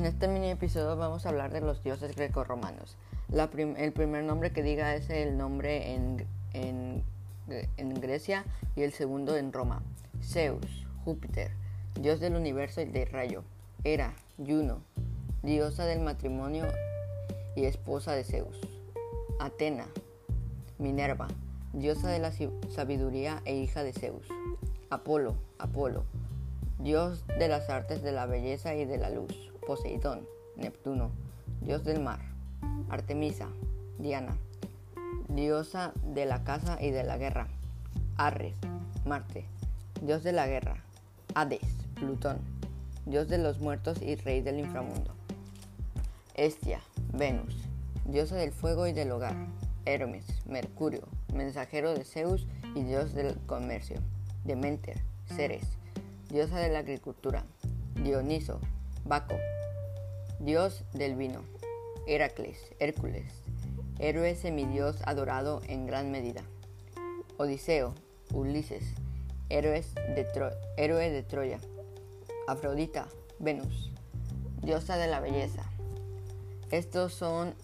En este mini episodio vamos a hablar de los dioses grecorromanos. el primer nombre que diga es el nombre en, en, Grecia y el segundo en Roma. Zeus, Júpiter, dios del universo y del rayo. Hera, Juno, diosa del matrimonio y esposa de Zeus. Atena, Minerva, diosa de la sabiduría e hija de Zeus. Apolo, Apolo, dios de las artes de la belleza y de la luz. Poseidón, Neptuno, dios del mar, Artemisa, Diana, diosa de la caza y de la guerra, Ares, Marte, dios de la guerra, Hades, Plutón, dios de los muertos y rey del inframundo, Estia, Venus, diosa del fuego y del hogar, Hermes, Mercurio, mensajero de Zeus y dios del comercio, Demeter, Ceres, diosa de la agricultura, Dioniso, Baco, dios del vino, Heracles, Hércules, héroe semidios adorado en gran medida, Odiseo, Ulises, héroe de Troya, Afrodita, Venus, diosa de la belleza. Estos son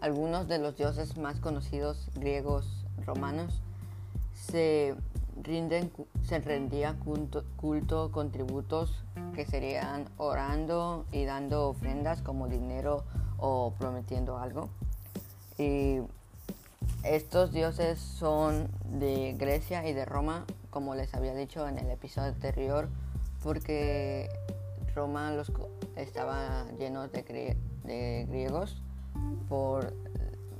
algunos de los dioses más conocidos griegos romanos. Se rinden, se rendía culto, con tributos que serían orando y dando ofrendas como dinero o prometiendo algo. Y estos dioses son de Grecia y de Roma, como les había dicho en el episodio anterior, porque Roma los, estaba lleno de, de griegos por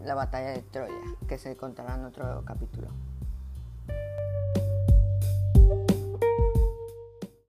la batalla de Troya, que se contará en otro capítulo.